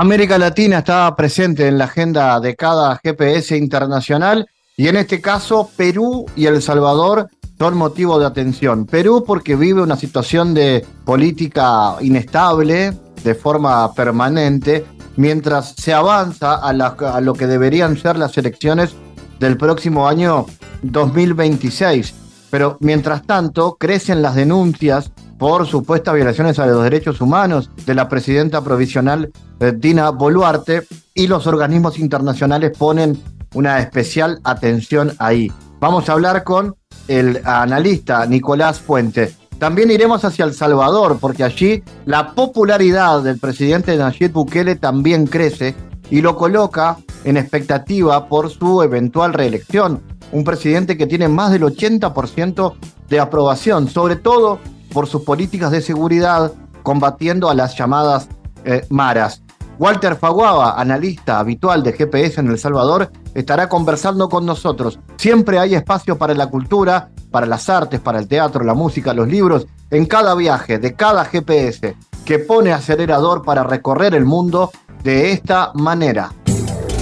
América Latina está presente en la agenda de cada GPS internacional y en este caso Perú y El Salvador son motivo de atención. Perú porque vive una situación de política inestable de forma permanente mientras se avanza a, a lo que deberían ser las elecciones del próximo año 2026. Pero mientras tanto, crecen las denuncias por supuestas violaciones a los derechos humanos de la presidenta provisional eh, Dina Boluarte y los organismos internacionales ponen una especial atención ahí. Vamos a hablar con el analista Nicolás Fuente. También iremos hacia El Salvador, porque allí la popularidad del presidente Nayib Bukele también crece y lo coloca en expectativa por su eventual reelección. Un presidente que tiene más del 80% de aprobación, sobre todo por sus políticas de seguridad combatiendo a las llamadas eh, maras. Walter Faguaba, analista habitual de GPS en El Salvador, estará conversando con nosotros. Siempre hay espacio para la cultura, para las artes, para el teatro, la música, los libros, en cada viaje de cada GPS que pone acelerador para recorrer el mundo de esta manera.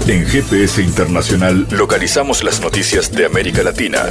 En GPS Internacional localizamos las noticias de América Latina.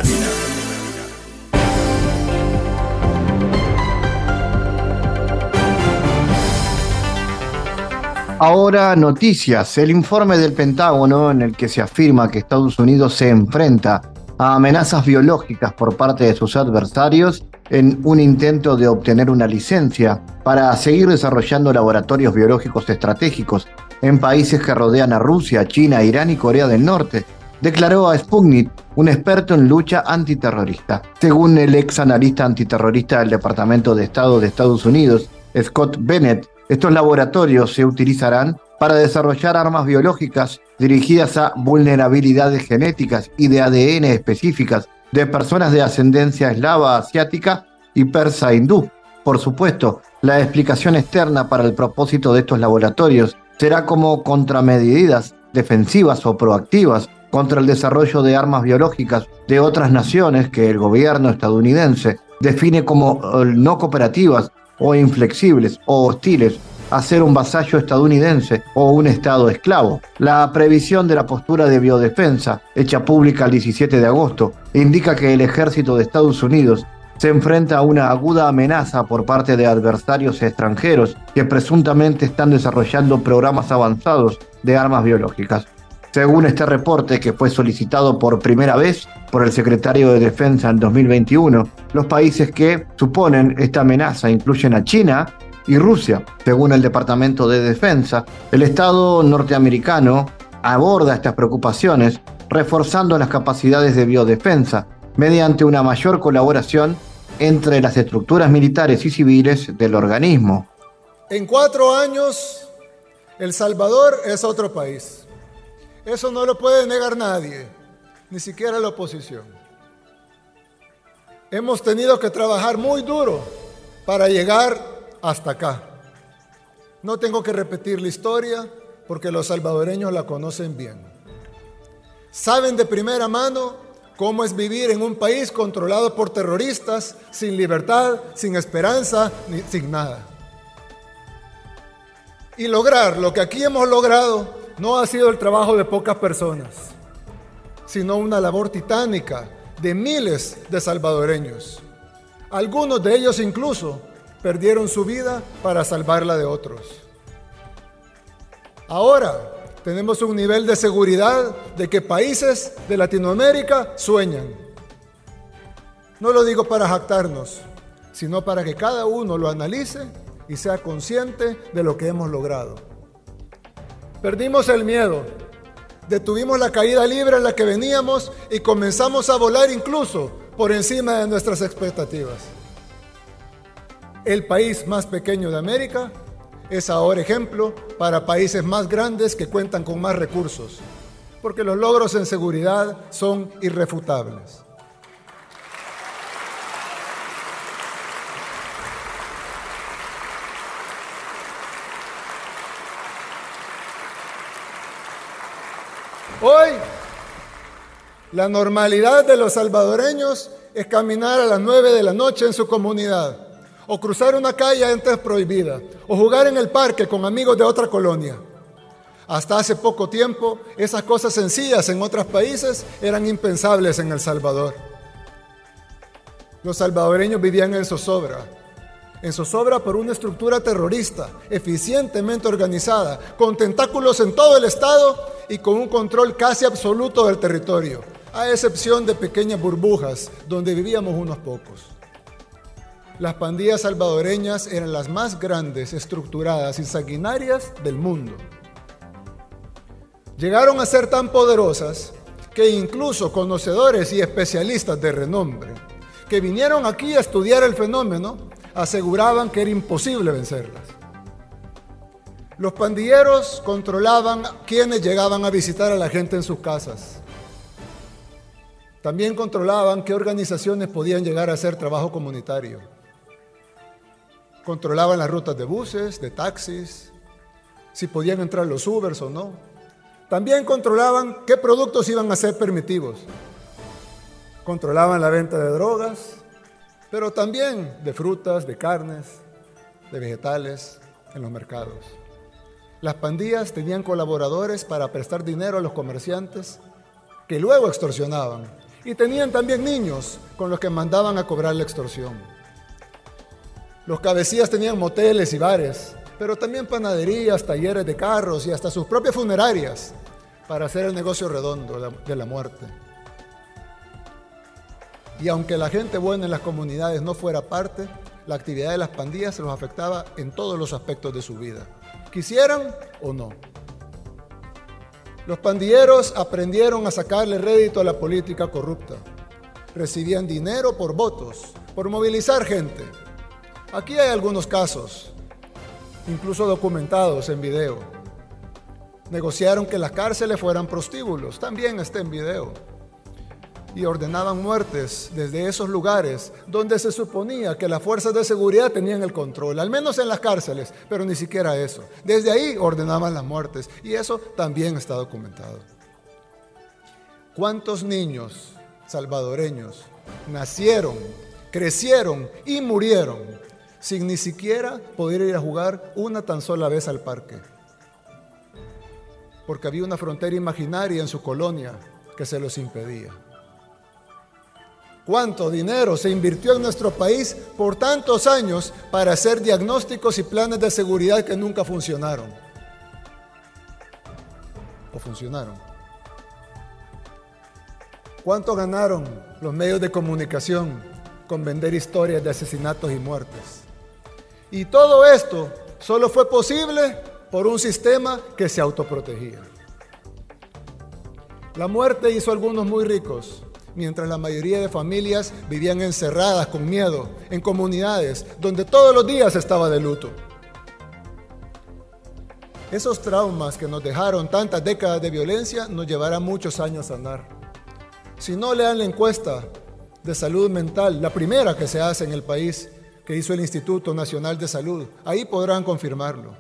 Ahora noticias, el informe del Pentágono en el que se afirma que Estados Unidos se enfrenta a amenazas biológicas por parte de sus adversarios en un intento de obtener una licencia para seguir desarrollando laboratorios biológicos estratégicos en países que rodean a Rusia, China, Irán y Corea del Norte, declaró a Sputnik, un experto en lucha antiterrorista. Según el ex analista antiterrorista del Departamento de Estado de Estados Unidos, Scott Bennett, estos laboratorios se utilizarán para desarrollar armas biológicas dirigidas a vulnerabilidades genéticas y de ADN específicas de personas de ascendencia eslava, asiática y persa hindú. Por supuesto, la explicación externa para el propósito de estos laboratorios será como contramedidas defensivas o proactivas contra el desarrollo de armas biológicas de otras naciones que el gobierno estadounidense define como eh, no cooperativas o inflexibles o hostiles a ser un vasallo estadounidense o un Estado esclavo. La previsión de la postura de biodefensa, hecha pública el 17 de agosto, indica que el ejército de Estados Unidos se enfrenta a una aguda amenaza por parte de adversarios extranjeros que presuntamente están desarrollando programas avanzados de armas biológicas. Según este reporte, que fue solicitado por primera vez por el secretario de Defensa en 2021, los países que suponen esta amenaza incluyen a China y Rusia. Según el Departamento de Defensa, el Estado norteamericano aborda estas preocupaciones reforzando las capacidades de biodefensa mediante una mayor colaboración entre las estructuras militares y civiles del organismo. En cuatro años, El Salvador es otro país. Eso no lo puede negar nadie, ni siquiera la oposición. Hemos tenido que trabajar muy duro para llegar hasta acá. No tengo que repetir la historia porque los salvadoreños la conocen bien. Saben de primera mano cómo es vivir en un país controlado por terroristas, sin libertad, sin esperanza, ni, sin nada. Y lograr lo que aquí hemos logrado no ha sido el trabajo de pocas personas, sino una labor titánica de miles de salvadoreños. Algunos de ellos incluso perdieron su vida para salvarla de otros. Ahora, tenemos un nivel de seguridad de que países de Latinoamérica sueñan. No lo digo para jactarnos, sino para que cada uno lo analice y sea consciente de lo que hemos logrado. Perdimos el miedo, detuvimos la caída libre en la que veníamos y comenzamos a volar incluso por encima de nuestras expectativas. El país más pequeño de América es ahora ejemplo para países más grandes que cuentan con más recursos, porque los logros en seguridad son irrefutables. Hoy, la normalidad de los salvadoreños es caminar a las 9 de la noche en su comunidad, o cruzar una calle antes prohibida, o jugar en el parque con amigos de otra colonia. Hasta hace poco tiempo, esas cosas sencillas en otros países eran impensables en El Salvador. Los salvadoreños vivían en zozobra, en zozobra por una estructura terrorista eficientemente organizada, con tentáculos en todo el Estado y con un control casi absoluto del territorio, a excepción de pequeñas burbujas donde vivíamos unos pocos. Las pandillas salvadoreñas eran las más grandes, estructuradas y sanguinarias del mundo. Llegaron a ser tan poderosas que incluso conocedores y especialistas de renombre que vinieron aquí a estudiar el fenómeno aseguraban que era imposible vencerlas. Los pandilleros controlaban quienes llegaban a visitar a la gente en sus casas. También controlaban qué organizaciones podían llegar a hacer trabajo comunitario. Controlaban las rutas de buses, de taxis, si podían entrar los Ubers o no. También controlaban qué productos iban a ser permitidos. Controlaban la venta de drogas, pero también de frutas, de carnes, de vegetales en los mercados. Las pandillas tenían colaboradores para prestar dinero a los comerciantes que luego extorsionaban. Y tenían también niños con los que mandaban a cobrar la extorsión. Los cabecillas tenían moteles y bares, pero también panaderías, talleres de carros y hasta sus propias funerarias para hacer el negocio redondo de la muerte. Y aunque la gente buena en las comunidades no fuera parte, la actividad de las pandillas se los afectaba en todos los aspectos de su vida quisieran o no. Los pandilleros aprendieron a sacarle rédito a la política corrupta. Recibían dinero por votos, por movilizar gente. Aquí hay algunos casos, incluso documentados en video. Negociaron que las cárceles fueran prostíbulos, también está en video y ordenaban muertes desde esos lugares donde se suponía que las fuerzas de seguridad tenían el control, al menos en las cárceles, pero ni siquiera eso. Desde ahí ordenaban las muertes y eso también está documentado. ¿Cuántos niños salvadoreños nacieron, crecieron y murieron sin ni siquiera poder ir a jugar una tan sola vez al parque? Porque había una frontera imaginaria en su colonia que se los impedía cuánto dinero se invirtió en nuestro país por tantos años para hacer diagnósticos y planes de seguridad que nunca funcionaron. ¿O funcionaron? ¿Cuánto ganaron los medios de comunicación con vender historias de asesinatos y muertes? Y todo esto solo fue posible por un sistema que se autoprotegía. La muerte hizo a algunos muy ricos, mientras la mayoría de familias vivían encerradas con miedo en comunidades donde todos los días estaba de luto. Esos traumas que nos dejaron tantas décadas de violencia nos llevarán muchos años a sanar. Si no lean la encuesta de salud mental, la primera que se hace en el país, que hizo el Instituto Nacional de Salud, ahí podrán confirmarlo.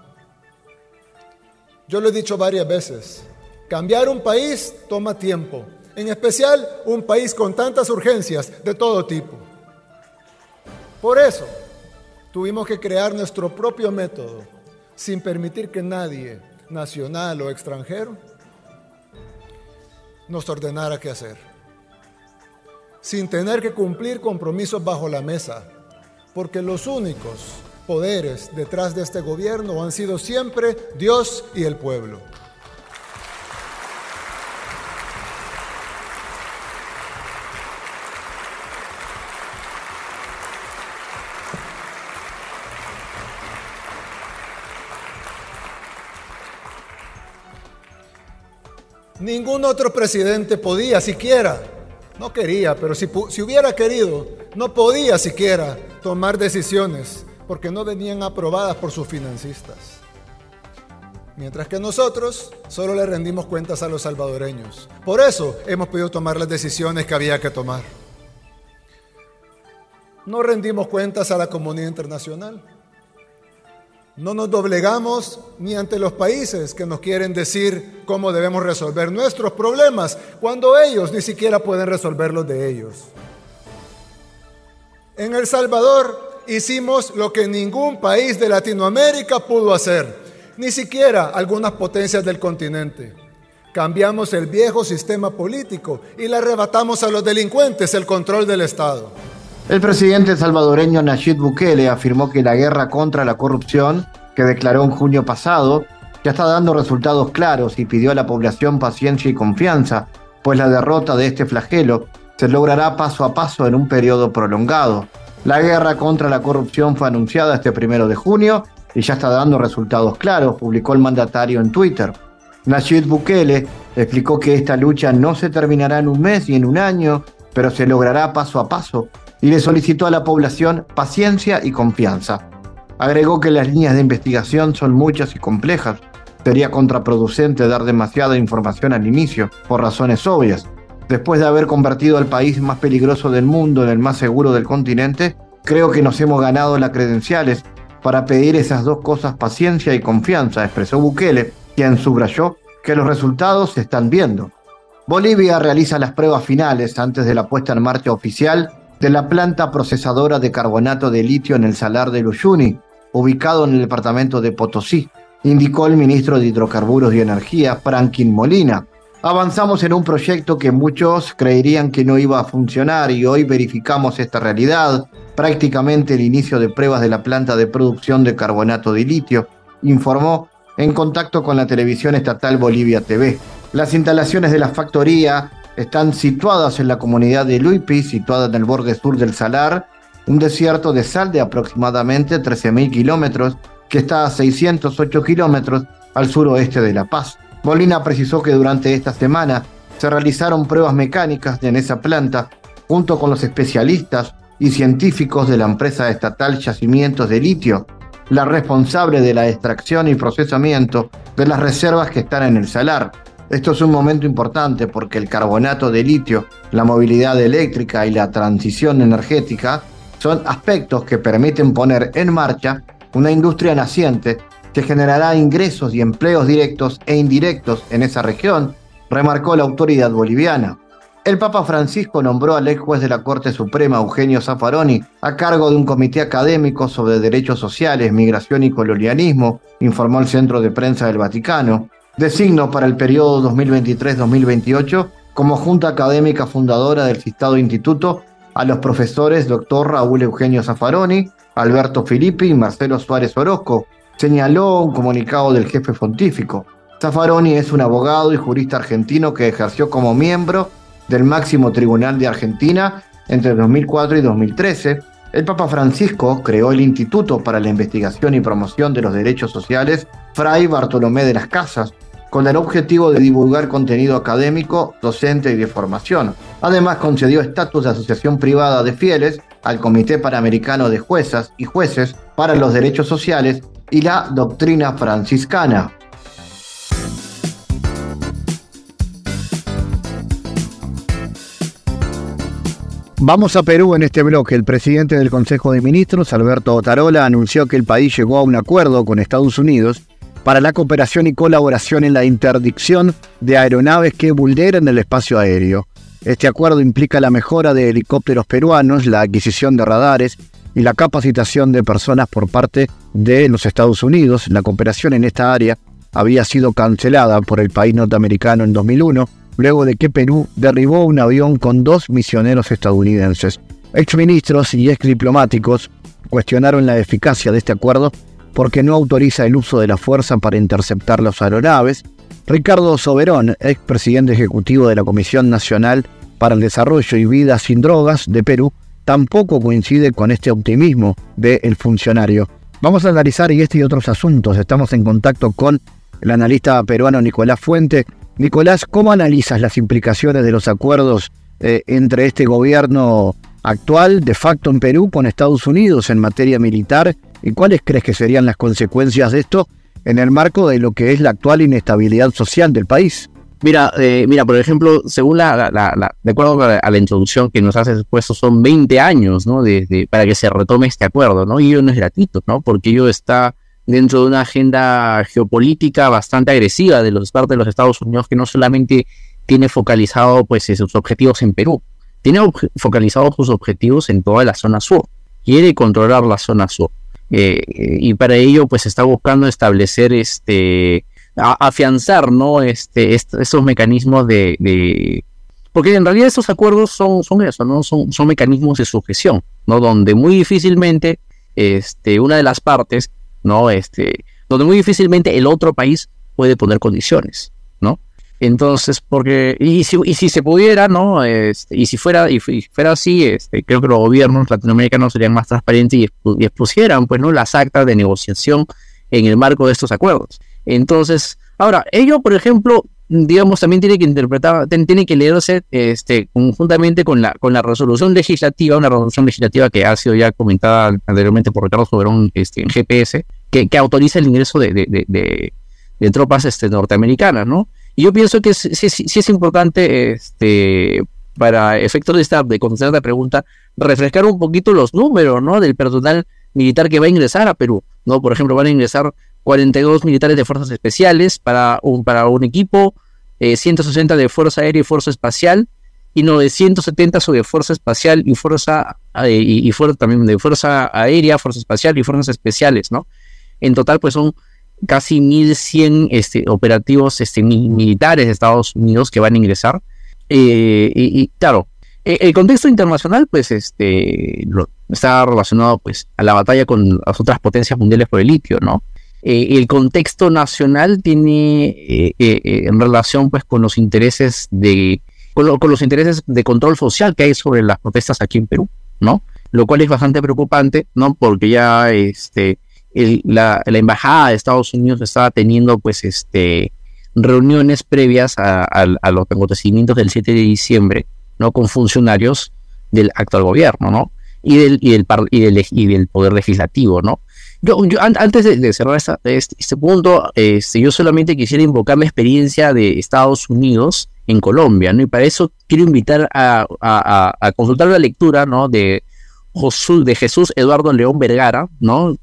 Yo lo he dicho varias veces, cambiar un país toma tiempo, en especial un país con tantas urgencias de todo tipo. Por eso, tuvimos que crear nuestro propio método, sin permitir que nadie, nacional o extranjero, nos ordenara qué hacer. Sin tener que cumplir compromisos bajo la mesa, porque los únicos poderes detrás de este gobierno han sido siempre Dios y el pueblo. Ningún otro presidente podía siquiera, no quería, pero si, si, hubiera querido, no podía siquiera tomar decisiones porque no venían aprobadas por sus financistas. mientras que nosotros solo le rendimos cuentas a los salvadoreños. Por eso hemos podido tomar las decisiones que había que tomar. No rendimos cuentas a la comunidad internacional. No nos doblegamos ni ante los países que nos quieren decir cómo debemos resolver nuestros problemas, cuando ellos ni siquiera pueden resolver los de ellos. En El Salvador hicimos lo que ningún país de Latinoamérica pudo hacer, ni siquiera algunas potencias del continente. Cambiamos el viejo sistema político y le arrebatamos a los delincuentes el control del Estado. El presidente salvadoreño Nayib Bukele afirmó que la guerra contra la corrupción, que declaró en junio pasado, ya está dando resultados claros y pidió a la población paciencia y confianza, pues la derrota de este flagelo se logrará paso a paso en un periodo prolongado. La guerra contra la corrupción fue anunciada este primero de junio y ya está dando resultados claros, publicó el mandatario en Twitter. Nayib Bukele explicó que esta lucha no se terminará en un mes ni en un año, pero se logrará paso a paso y le solicitó a la población paciencia y confianza. Agregó que las líneas de investigación son muchas y complejas. Sería contraproducente dar demasiada información al inicio, por razones obvias. Después de haber convertido al país más peligroso del mundo en el más seguro del continente, creo que nos hemos ganado las credenciales para pedir esas dos cosas, paciencia y confianza, expresó Bukele, quien subrayó que los resultados se están viendo. Bolivia realiza las pruebas finales antes de la puesta en marcha oficial de la planta procesadora de carbonato de litio en el Salar de Uyuni, ubicado en el departamento de Potosí, indicó el ministro de Hidrocarburos y Energía, Franklin Molina. Avanzamos en un proyecto que muchos creerían que no iba a funcionar y hoy verificamos esta realidad, prácticamente el inicio de pruebas de la planta de producción de carbonato de litio, informó en contacto con la televisión estatal Bolivia TV. Las instalaciones de la factoría están situadas en la comunidad de Luipi, situada en el borde sur del Salar, un desierto de sal de aproximadamente 13.000 kilómetros que está a 608 kilómetros al suroeste de La Paz. Molina precisó que durante esta semana se realizaron pruebas mecánicas en esa planta junto con los especialistas y científicos de la empresa estatal Yacimientos de Litio, la responsable de la extracción y procesamiento de las reservas que están en el salar, esto es un momento importante porque el carbonato de litio, la movilidad eléctrica y la transición energética son aspectos que permiten poner en marcha una industria naciente que generará ingresos y empleos directos e indirectos en esa región, remarcó la autoridad boliviana. El Papa Francisco nombró al ex juez de la Corte Suprema, Eugenio Zaffaroni, a cargo de un comité académico sobre derechos sociales, migración y colonialismo, informó el Centro de Prensa del Vaticano designo para el periodo 2023-2028 como Junta Académica Fundadora del citado instituto a los profesores Dr. Raúl Eugenio Zaffaroni, Alberto Filippi y Marcelo Suárez Orozco, señaló un comunicado del jefe pontífico. Zaffaroni es un abogado y jurista argentino que ejerció como miembro del máximo tribunal de Argentina entre 2004 y 2013. El Papa Francisco creó el Instituto para la Investigación y Promoción de los Derechos Sociales Fray Bartolomé de las Casas, con el objetivo de divulgar contenido académico, docente y de formación. Además, concedió estatus de asociación privada de fieles al Comité Panamericano de Juezas y Jueces para los Derechos Sociales y la Doctrina Franciscana. Vamos a Perú en este bloque. El presidente del Consejo de Ministros, Alberto Otarola, anunció que el país llegó a un acuerdo con Estados Unidos para la cooperación y colaboración en la interdicción de aeronaves que vulneran el espacio aéreo. Este acuerdo implica la mejora de helicópteros peruanos, la adquisición de radares y la capacitación de personas por parte de los Estados Unidos. La cooperación en esta área había sido cancelada por el país norteamericano en 2001, luego de que Perú derribó un avión con dos misioneros estadounidenses. Exministros y ex diplomáticos cuestionaron la eficacia de este acuerdo porque no autoriza el uso de la fuerza para interceptar las aeronaves. Ricardo Soberón, ex presidente ejecutivo de la Comisión Nacional para el Desarrollo y Vida sin Drogas de Perú, tampoco coincide con este optimismo del funcionario. Vamos a analizar este y otros asuntos. Estamos en contacto con el analista peruano Nicolás Fuente. Nicolás, ¿cómo analizas las implicaciones de los acuerdos eh, entre este gobierno actual de facto en Perú con Estados Unidos en materia militar ¿Y cuáles crees que serían las consecuencias de esto en el marco de lo que es la actual inestabilidad social del país. Mira, eh, mira, por ejemplo, según la, de acuerdo a la, introducción que nos has expuesto, son 20 años, ¿no? Para que se retome este acuerdo, ¿no? Y ello no es gratuito, ¿no? Porque ello está dentro de una agenda geopolítica bastante agresiva de los parte de los Estados Unidos que no solamente tiene focalizado, pues, sus objetivos en Perú, tiene focalizado sus objetivos en toda la zona sur. Quiere controlar la zona sur. Eh, y para ello, pues, está buscando establecer este afianzar ¿no? este, estos mecanismos de, Porque en realidad estos acuerdos son, son eso, ¿no? Son, son mecanismos de sujeción, ¿no? Donde muy difícilmente este, una de las partes, ¿no? Este, donde muy difícilmente el otro país puede poner condiciones, ¿no? Entonces, porque, y si, y si se pudiera, ¿no? Este, y si fuera, y fuera así, este, creo que los gobiernos latinoamericanos serían más transparentes y, expusieran, pues, ¿no? Las actas de negociación en el marco de estos acuerdos. Entonces, ahora, ello, por ejemplo, digamos, también tiene que interpretar, tiene que leerse este, conjuntamente con la, con la resolución legislativa, una resolución legislativa que ha sido ya comentada anteriormente por Ricardo Soberón este, en GPS, que, que autoriza el ingreso de, de, de, de, tropas este, norteamericanas, ¿no? Y yo pienso que sí, sí, es importante, este, para efectos de esta, de contestar la pregunta, refrescar un poquito los números, ¿no? Del personal militar que va a ingresar a Perú, ¿no? Por ejemplo, van a ingresar 42 militares de fuerzas especiales para un, para un equipo, 160 eh, de fuerza aérea y fuerza espacial, y 970 sobre fuerza espacial y fuerza eh, y, también de fuerza aérea, fuerza espacial y fuerzas especiales, ¿no? En total, pues son casi 1.100 este, operativos este, militares de Estados Unidos que van a ingresar. Eh, y, claro, el contexto internacional, pues, este, está relacionado, pues, a la batalla con las otras potencias mundiales por el litio, ¿no? Eh, el contexto nacional tiene eh, eh, en relación pues con los intereses de con, los intereses de control social que hay sobre las protestas aquí en Perú, ¿no? Lo cual es bastante preocupante, ¿no? Porque ya este la, embajada de Estados Unidos estaba teniendo pues este reuniones previas a, los acontecimientos del 7 de diciembre, ¿no? Con funcionarios del actual gobierno, ¿no? Y del, y del, y del, y del poder legislativo, ¿no? Yo, antes de, cerrar este, este, punto, este, yo solamente quisiera invocar la experiencia de Estados Unidos en Colombia, ¿no? Y para eso quiero invitar a, consultar la lectura, ¿no? De, de Jesús Eduardo León Vergara, ¿no?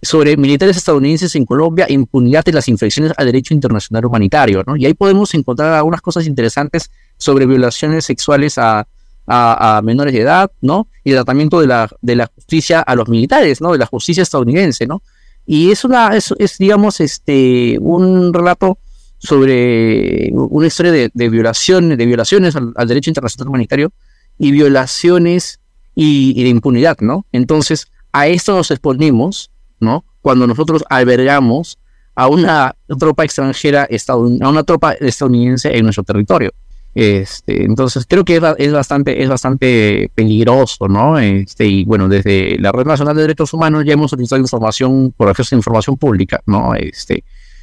Sobre militares estadounidenses en Colombia, impunidad de las infracciones al derecho internacional humanitario, ¿no? Y ahí podemos encontrar algunas cosas interesantes sobre violaciones sexuales a, a, menores de edad, ¿no? Y el tratamiento de la, de la justicia a los militares, ¿no? De la justicia estadounidense, ¿no? Y es una, es, digamos, este, un relato sobre una historia de, violaciones, de violaciones al, derecho internacional humanitario y violaciones y, de impunidad, ¿no? Entonces, a esto nos exponemos, ¿no? Cuando nosotros albergamos a una tropa extranjera, a una tropa estadounidense en nuestro territorio. Este, entonces creo que es, bastante, es bastante peligroso, ¿no? Este, y bueno, desde la Red Nacional de Derechos Humanos ya hemos solicitado información por a información pública, ¿no? Este,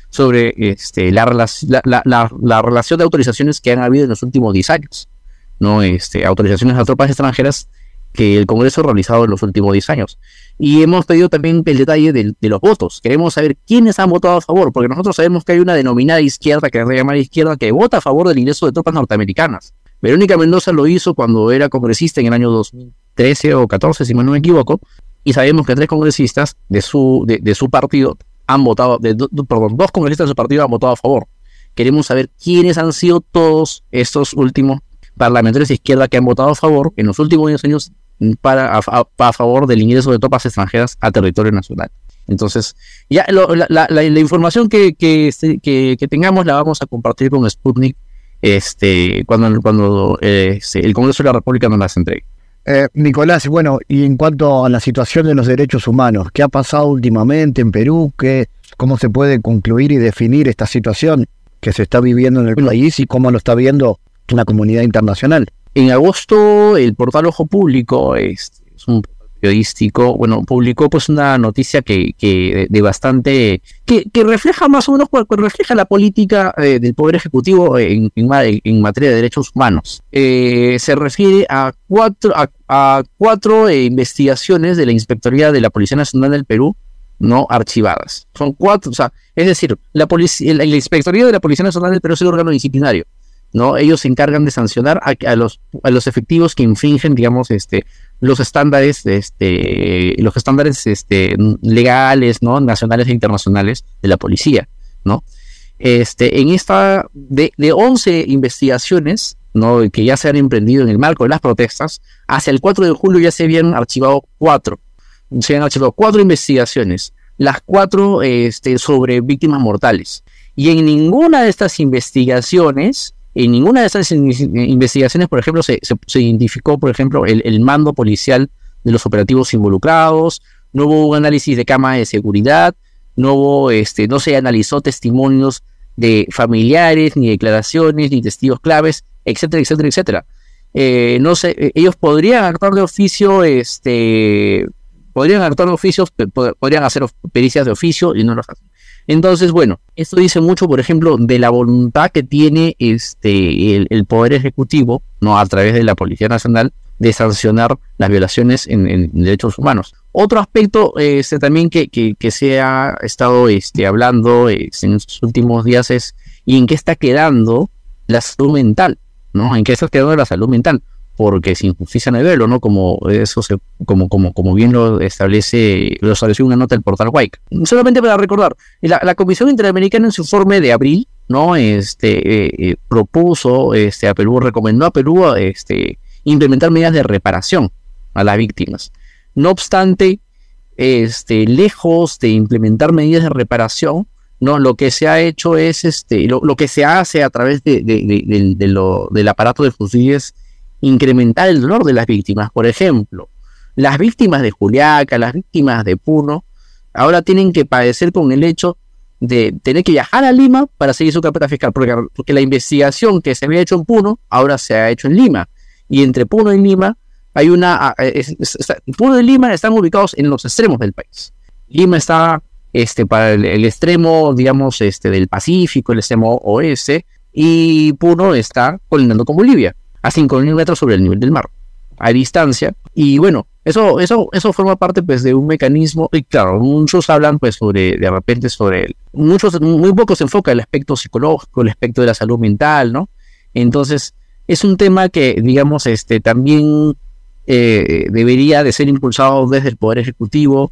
sobre este, la, relación de autorizaciones que han habido en los últimos 10 años, ¿no? Este, autorizaciones a tropas extranjeras que el Congreso ha realizado en los últimos 10 años. Y hemos pedido también el detalle de, los votos. Queremos saber quiénes han votado a favor, porque nosotros sabemos que hay una denominada izquierda, que se llama izquierda, que vota a favor del ingreso de tropas norteamericanas. Verónica Mendoza lo hizo cuando era congresista en el año 2013 o 14, si no me equivoco, y sabemos que tres congresistas de su, de, su partido han votado, de, perdón, dos congresistas de su partido han votado a favor. Queremos saber quiénes han sido todos estos últimos parlamentarios de izquierda que han votado a favor en los últimos 10 años para, a, favor del ingreso de tropas extranjeras a territorio nacional. Entonces, ya la, información que, este, que, que, tengamos la vamos a compartir con Sputnik este, cuando, cuando eh, el Congreso de la República nos las entregue. Eh, Nicolás, bueno, y en cuanto a la situación de los derechos humanos, ¿qué ha pasado últimamente en Perú? ¿Qué, ¿Cómo se puede concluir y definir esta situación que se está viviendo en el país y cómo lo está viendo la comunidad internacional? En agosto, el portal Ojo Público es, un periodístico, bueno, publicó pues una noticia que, que de, bastante, que, que, refleja más o menos, pues, refleja la política eh, del Poder Ejecutivo en, en, materia de derechos humanos. Eh, se refiere a cuatro, a, cuatro eh, investigaciones de la Inspectoría de la Policía Nacional del Perú no archivadas. Son cuatro, o sea, es decir, la, policía, la, Inspectoría de la Policía Nacional del Perú es el órgano disciplinario, ¿no? Ellos se encargan de sancionar a, los, a los efectivos que infringen, digamos, este, los estándares, este, los estándares este, legales, ¿no? Nacionales e internacionales de la policía, ¿no? Este, en esta, de, de 11 investigaciones, ¿no? Que ya se han emprendido en el marco de las protestas, hacia el 4 de julio ya se habían archivado cuatro se han hecho cuatro investigaciones, las cuatro este, sobre víctimas mortales. Y en ninguna de estas investigaciones, en ninguna de estas investigaciones, por ejemplo, se, identificó, por ejemplo, el, mando policial de los operativos involucrados, no hubo un análisis de cama de seguridad, no hubo, este, no se analizó testimonios de familiares, ni declaraciones, ni testigos claves, etcétera, etcétera, etcétera. Eh, no sé, ellos podrían actuar de oficio, este, podrían actuar oficios, podrían hacer pericias de oficio y no lo hacen. Entonces, bueno, esto dice mucho, por ejemplo, de la voluntad que tiene este el, Poder Ejecutivo, no a través de la Policía Nacional, de sancionar las violaciones en, derechos humanos. Otro aspecto este, también que, que, se ha estado este, hablando este, en estos últimos días es y en qué está quedando la salud mental, ¿no? En qué está quedando la salud mental porque sin justicia no hay velo, ¿no? Como eso se, como, como, como bien lo establece, lo estableció una nota del portal White. Solamente para recordar, la, Comisión Interamericana en su informe de abril, ¿no? Este eh, eh, propuso este, a Perú, recomendó a Perú este, implementar medidas de reparación a las víctimas. No obstante, este, lejos de implementar medidas de reparación, no, lo que se ha hecho es este, lo, que se hace a través de, de, lo, del aparato de justicia es incrementar el dolor de las víctimas. Por ejemplo, las víctimas de Juliaca, las víctimas de Puno, ahora tienen que padecer con el hecho de tener que viajar a Lima para seguir su carpeta fiscal, porque, la investigación que se había hecho en Puno ahora se ha hecho en Lima. Y entre Puno y Lima hay una... Ah, Puno y Lima están ubicados en los extremos del país. Lima está este, para el, extremo, digamos, este, del Pacífico, el extremo oeste, y Puno está colindando con Bolivia a 5.000 metros sobre el nivel del mar, a distancia. Y bueno, eso, eso, eso forma parte pues de un mecanismo, y claro, muchos hablan pues sobre, de repente sobre, muchos, muy pocos se enfoca el aspecto psicológico, el aspecto de la salud mental, ¿no? Entonces, es un tema que, digamos, este, también eh, debería de ser impulsado desde el Poder Ejecutivo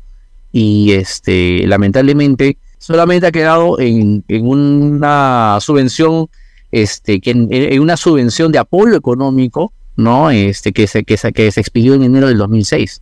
y, este, lamentablemente, solamente ha quedado en, en una subvención este, que en, una subvención de apoyo económico, ¿no? Este, que se, que se, que se expidió en enero del 2006,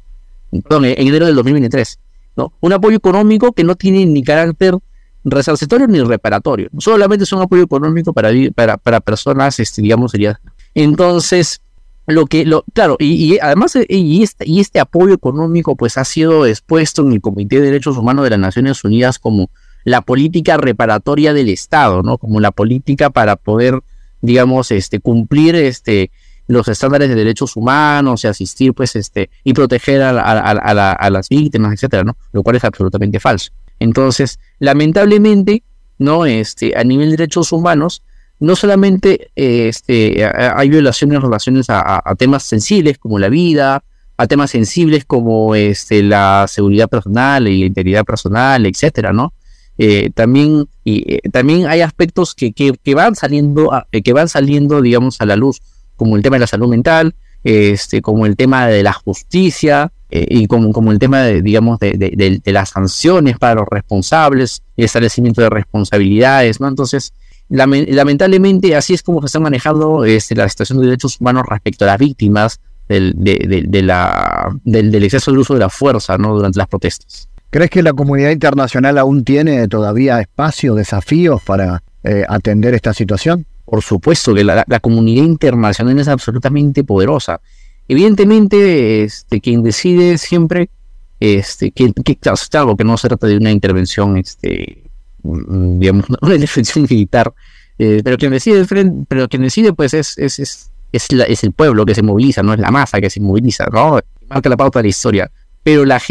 perdón, en enero del 2023, ¿no? Un apoyo económico que no tiene ni carácter resarcitorio ni reparatorio, solamente es un apoyo económico para, para, para personas, este, digamos, sería. Entonces, lo que, lo, claro, y, además, y este, y este apoyo económico, pues ha sido expuesto en el Comité de Derechos Humanos de las Naciones Unidas como la política reparatoria del Estado, ¿no? Como la política para poder, digamos, este, cumplir este, los estándares de derechos humanos y asistir, pues, este, y proteger a, las víctimas, etcétera, ¿no? Lo cual es absolutamente falso. Entonces, lamentablemente, ¿no? Este, a nivel de derechos humanos, no solamente este, hay violaciones en relaciones a, temas sensibles como la vida, a temas sensibles como este, la seguridad personal y la integridad personal, etcétera, ¿no? Eh, también, y, eh, también hay aspectos que, que, van saliendo, eh, que van saliendo, digamos, a la luz, como el tema de la salud mental, este, como el tema de la justicia y como, como el tema, de, digamos, de, de, las sanciones para los responsables, el establecimiento de responsabilidades, ¿no? Entonces, lamentablemente, así es como se está manejando este, la situación de derechos humanos respecto a las víctimas del, de, la, del, del exceso del uso de la fuerza, ¿no? Durante las protestas. ¿Crees que la comunidad internacional aún tiene todavía espacio, desafíos para eh, atender esta situación? Por supuesto que la, comunidad internacional es absolutamente poderosa. Evidentemente, este, quien decide siempre, este, que, que claro, que no se trata de una intervención, este, digamos, una intervención militar, eh, pero quien decide, pero quien decide, pues es, es, es, es, el pueblo que se moviliza, no es la masa que se moviliza, ¿no? Marca la pauta de la historia pero la,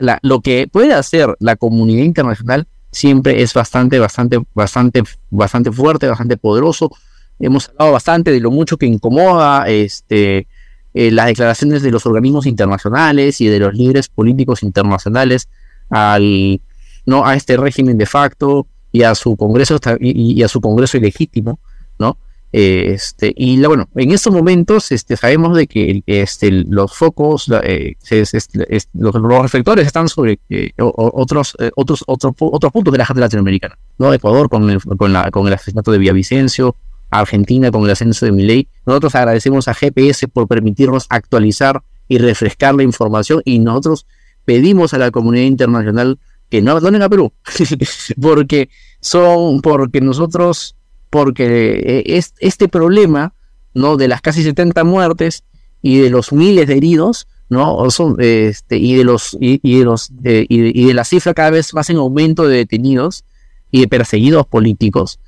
la, lo que puede hacer la comunidad internacional siempre es bastante, bastante, bastante, bastante fuerte, bastante poderoso. Hemos hablado bastante de lo mucho que incomoda este, eh, las declaraciones de los organismos internacionales y de los líderes políticos internacionales al, ¿no? A este régimen de facto y a su Congreso y, a su Congreso ilegítimo, ¿no? Este, y la, bueno, en estos momentos este, sabemos de que este, los focos, eh, los, reflectores están sobre eh, otros, eh, otros, otros, otros puntos de la gente latinoamericana. ¿no? Ecuador con el, con, la, con el asesinato de Villavicencio, Argentina con el ascenso de Milei. Nosotros agradecemos a GPS por permitirnos actualizar y refrescar la información y nosotros pedimos a la comunidad internacional que no abandonen a Perú, porque son, porque nosotros, porque eh, es, este problema, ¿no? De las casi 70 muertes y de los miles de heridos, ¿no? Son, este, y de los, y, de los, y, de la cifra cada vez más en aumento de detenidos y de perseguidos políticos,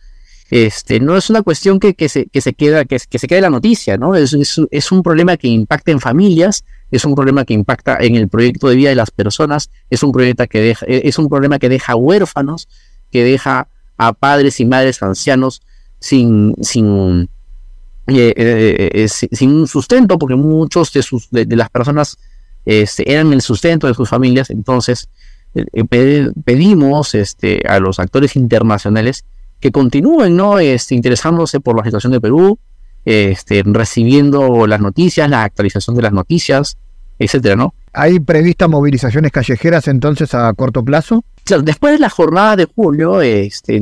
este, no es una cuestión que, que, se, que se queda, que, que se quede la noticia, ¿no? Es, es, es, un problema que impacta en familias, es un problema que impacta en el proyecto de vida de las personas, es un, proyecto que deja, e, es un problema que deja huérfanos, que deja a padres y madres ancianos sin, sin, eh, eh, eh, sin un sustento, porque muchos de, sus, de, las personas este, eran el sustento de sus familias. Entonces, pedimos este, a los actores internacionales que continúen ¿no? este, interesándose por la situación de Perú, este, recibiendo las noticias, la actualización de las noticias, etcétera, ¿no? ¿Hay previstas movilizaciones callejeras entonces a corto plazo? Claro, después de la jornada de julio, este,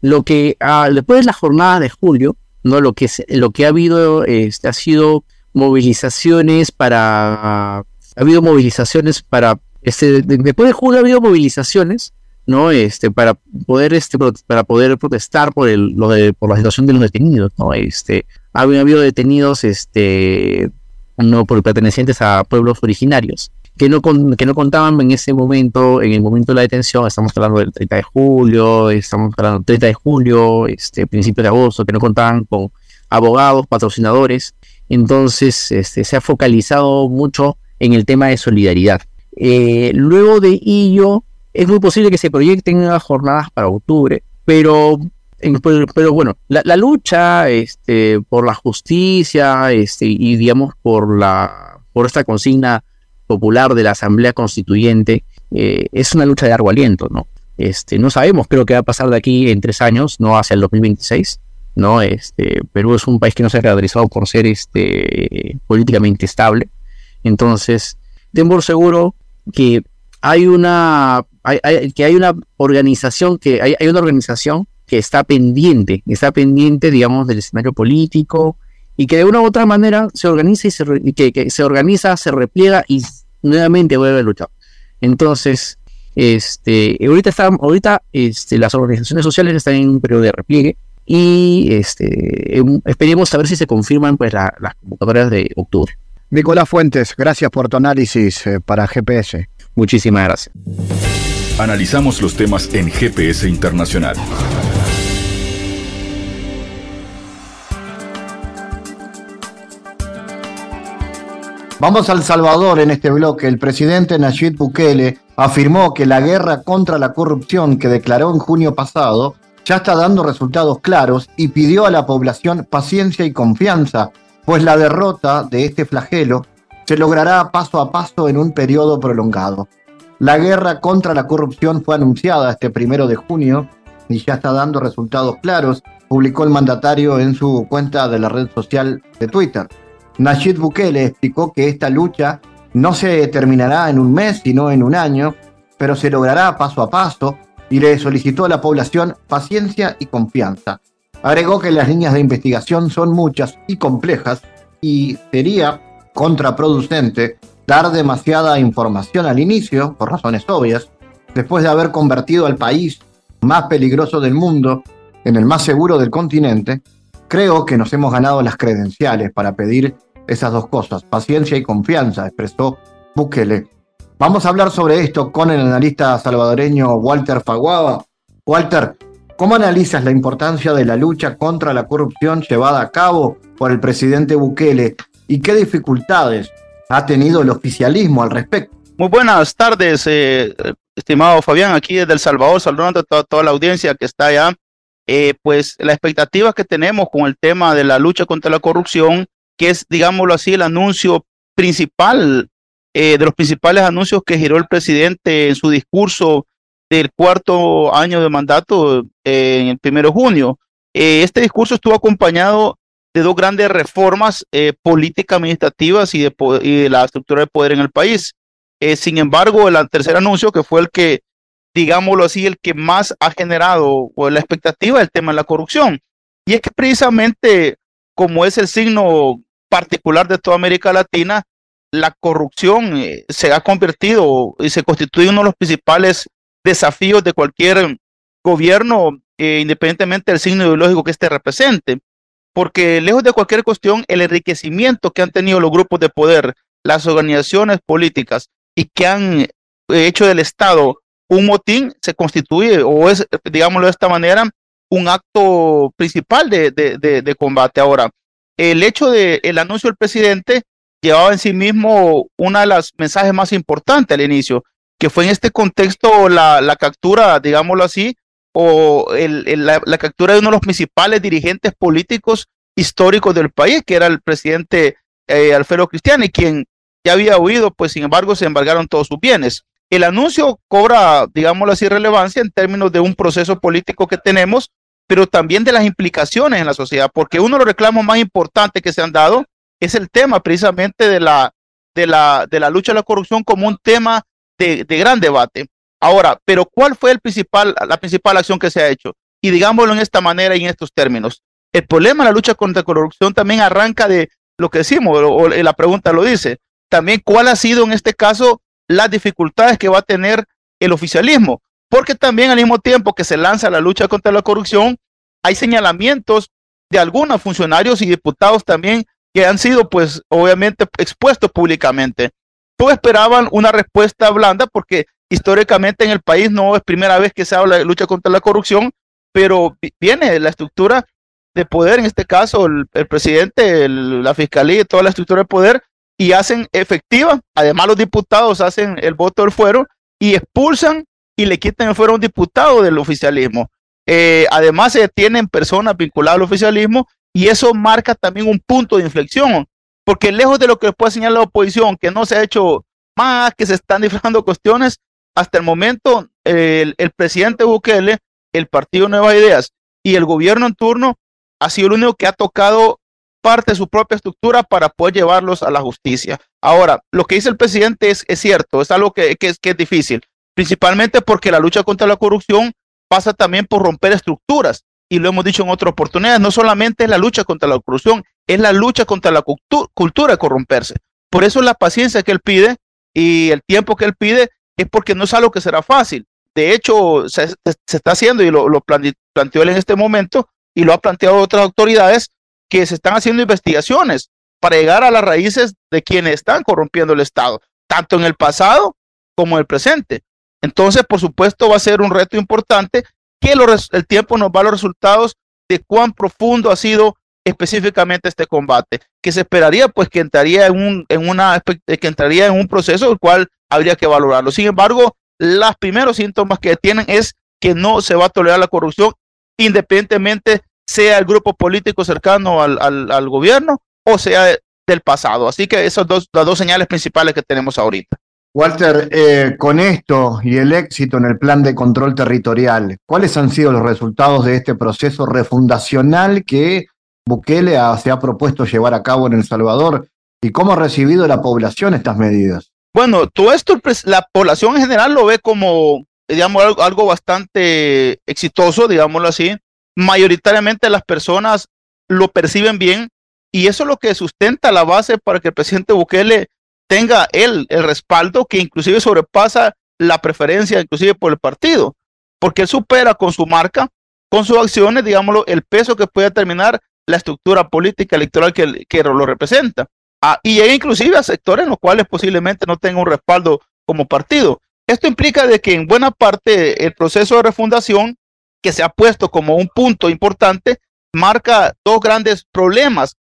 lo que ah, después de la jornada de julio, no lo que lo que ha habido este, ha sido movilizaciones para ha habido movilizaciones para este, después de julio ha habido movilizaciones no este para poder este para poder protestar por el lo de por la situación de los detenidos no este ha habido detenidos este no por pertenecientes a pueblos originarios que no que no contaban en ese momento en el momento de la detención estamos hablando del 30 de julio estamos hablando del 30 de julio este principio de agosto que no contaban con abogados patrocinadores. Entonces este se ha focalizado mucho en el tema de solidaridad. Eh, luego de ello es muy posible que se proyecten las jornadas para octubre, pero, pero, bueno, la, lucha este, por la justicia este, y digamos por, la, por esta consigna popular de la Asamblea Constituyente eh, es una lucha de largo aliento, ¿no? Este, no sabemos lo que va a pasar de aquí en tres años, no hacia el 2026, ¿no? Este, Perú es un país que no se ha caracterizado por ser este, políticamente estable, entonces, ten por seguro que hay una que hay una organización que hay, una organización que está pendiente, está pendiente, digamos, del escenario político y que de una u otra manera se organiza y se que, se organiza, se repliega y nuevamente vuelve a luchar. Entonces, este, ahorita están, ahorita este, las organizaciones sociales están en un periodo de repliegue y este, em, esperemos saber si se confirman pues las convocatorias de octubre. Nicolás Fuentes, gracias por tu análisis eh, para GPS. Muchísimas gracias. Analizamos los temas en GPS Internacional. Vamos al Salvador en este bloque. El presidente Nayib Bukele afirmó que la guerra contra la corrupción que declaró en junio pasado ya está dando resultados claros y pidió a la población paciencia y confianza, pues la derrota de este flagelo se logrará paso a paso en un periodo prolongado. La guerra contra la corrupción fue anunciada este primero de junio y ya está dando resultados claros, publicó el mandatario en su cuenta de la red social de Twitter. Nayib Bukele explicó que esta lucha no se terminará en un mes, sino en un año, pero se logrará paso a paso y le solicitó a la población paciencia y confianza. Agregó que las líneas de investigación son muchas y complejas y sería contraproducente dar demasiada información al inicio, por razones obvias, después de haber convertido al país más peligroso del mundo en el más seguro del continente, creo que nos hemos ganado las credenciales para pedir esas dos cosas, paciencia y confianza, expresó Bukele. Vamos a hablar sobre esto con el analista salvadoreño Walter Faguaba. Walter, ¿cómo analizas la importancia de la lucha contra la corrupción llevada a cabo por el presidente Bukele y qué dificultades ha tenido el oficialismo al respecto. Muy buenas tardes, eh, estimado Fabián, aquí desde El Salvador, saludando a toda, la audiencia que está allá. Eh, pues la expectativa que tenemos con el tema de la lucha contra la corrupción, que es, digámoslo así, el anuncio principal, eh, de los principales anuncios que giró el presidente en su discurso del cuarto año de mandato en el primero de junio. este discurso estuvo acompañado de dos grandes reformas políticas administrativas y de, la estructura de poder en el país. sin embargo, el tercer anuncio, que fue el que, digámoslo así, el que más ha generado la expectativa del tema de la corrupción. Y es que precisamente como es el signo particular de toda América Latina, la corrupción eh, se ha convertido y se constituye uno de los principales desafíos de cualquier gobierno, eh, independientemente del signo ideológico que éste represente. Porque lejos de cualquier cuestión, el enriquecimiento que han tenido los grupos de poder, las organizaciones políticas y que han hecho del Estado un motín, se constituye, o es, digámoslo de esta manera, un acto principal de, de, combate. Ahora, el hecho de el anuncio del presidente llevaba en sí mismo una de las mensajes más importantes al inicio, que fue en este contexto la, la captura, digámoslo así, o el, la, captura de uno de los principales dirigentes políticos históricos del país, que era el presidente eh, Alfredo Cristiani, quien ya había huido, pues sin embargo se embargaron todos sus bienes. El anuncio cobra, digámoslo así, relevancia en términos de un proceso político que tenemos pero también de las implicaciones en la sociedad, porque uno de los reclamos más importantes que se han dado es el tema precisamente de la, de la, de la lucha a la corrupción como un tema de, de gran debate. Ahora, pero ¿cuál fue el principal, la principal acción que se ha hecho? Y digámoslo en esta manera y en estos términos. El problema de la lucha contra la corrupción también arranca de lo que decimos, o, la pregunta lo dice. También cuál ha sido en este caso las dificultades que va a tener el oficialismo porque también al mismo tiempo que se lanza la lucha contra la corrupción, hay señalamientos de algunos funcionarios y diputados también que han sido, pues, obviamente expuestos públicamente. Todos esperaban una respuesta blanda porque históricamente en el país no es primera vez que se habla de lucha contra la corrupción, pero viene la estructura de poder, en este caso el, presidente, la fiscalía y toda la estructura de poder, y hacen efectiva, además los diputados hacen el voto del fuero y expulsan y le quitan el fuero a un diputado del oficialismo. Eh, además, se tienen personas vinculadas al oficialismo y eso marca también un punto de inflexión, porque lejos de lo que puede señalar la oposición, que no se ha hecho más, que se están disfrazando cuestiones, hasta el momento el, presidente Bukele, el Partido Nuevas Ideas y el gobierno en turno ha sido el único que ha tocado parte de su propia estructura para poder llevarlos a la justicia. Ahora, lo que dice el presidente es, es cierto, es algo que, que es difícil principalmente porque la lucha contra la corrupción pasa también por romper estructuras. Y lo hemos dicho en otras oportunidades, no solamente es la lucha contra la corrupción, es la lucha contra la cultura de corromperse. Por eso la paciencia que él pide y el tiempo que él pide es porque no es algo que será fácil. De hecho, se, está haciendo y lo, lo planteó él en este momento y lo ha planteado otras autoridades que se están haciendo investigaciones para llegar a las raíces de quienes están corrompiendo el Estado, tanto en el pasado como en el presente. Entonces, por supuesto, va a ser un reto importante que el tiempo nos va a los resultados de cuán profundo ha sido específicamente este combate, que se esperaría pues que entraría en un, en una, que entraría en un proceso el cual habría que valorarlo. Sin embargo, los primeros síntomas que tienen es que no se va a tolerar la corrupción independientemente sea el grupo político cercano al, al, gobierno o sea del pasado. Así que esas dos, las dos señales principales que tenemos ahorita. Walter, eh, con esto y el éxito en el plan de control territorial, ¿cuáles han sido los resultados de este proceso refundacional que Bukele se ha propuesto llevar a cabo en El Salvador? ¿Y cómo ha recibido la población estas medidas? Bueno, todo esto, la población en general lo ve como, digamos, algo, algo bastante exitoso, digámoslo así. Mayoritariamente las personas lo perciben bien y eso es lo que sustenta la base para que el presidente Bukele tenga él el respaldo que inclusive sobrepasa la preferencia inclusive por el partido, porque él supera con su marca, con sus acciones, digámoslo, el peso que puede determinar la estructura política electoral que, que lo representa. Ah, y hay inclusive a sectores en los cuales posiblemente no tenga un respaldo como partido. Esto implica de que en buena parte el proceso de refundación que se ha puesto como un punto importante marca dos grandes problemas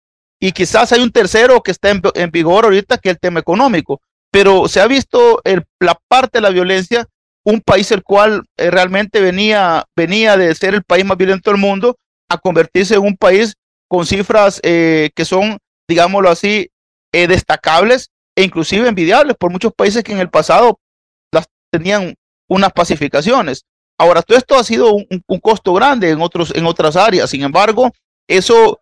y quizás hay un tercero que está en, vigor ahorita, que es el tema económico. Pero se ha visto la parte de la violencia, un país el cual eh, realmente venía, venía de ser el país más violento del mundo a convertirse en un país con cifras eh, que son, digámoslo así, eh, destacables e inclusive envidiables por muchos países que en el pasado las tenían unas pacificaciones. Ahora, todo esto ha sido un, un, costo grande en, otros, en otras áreas. Sin embargo, eso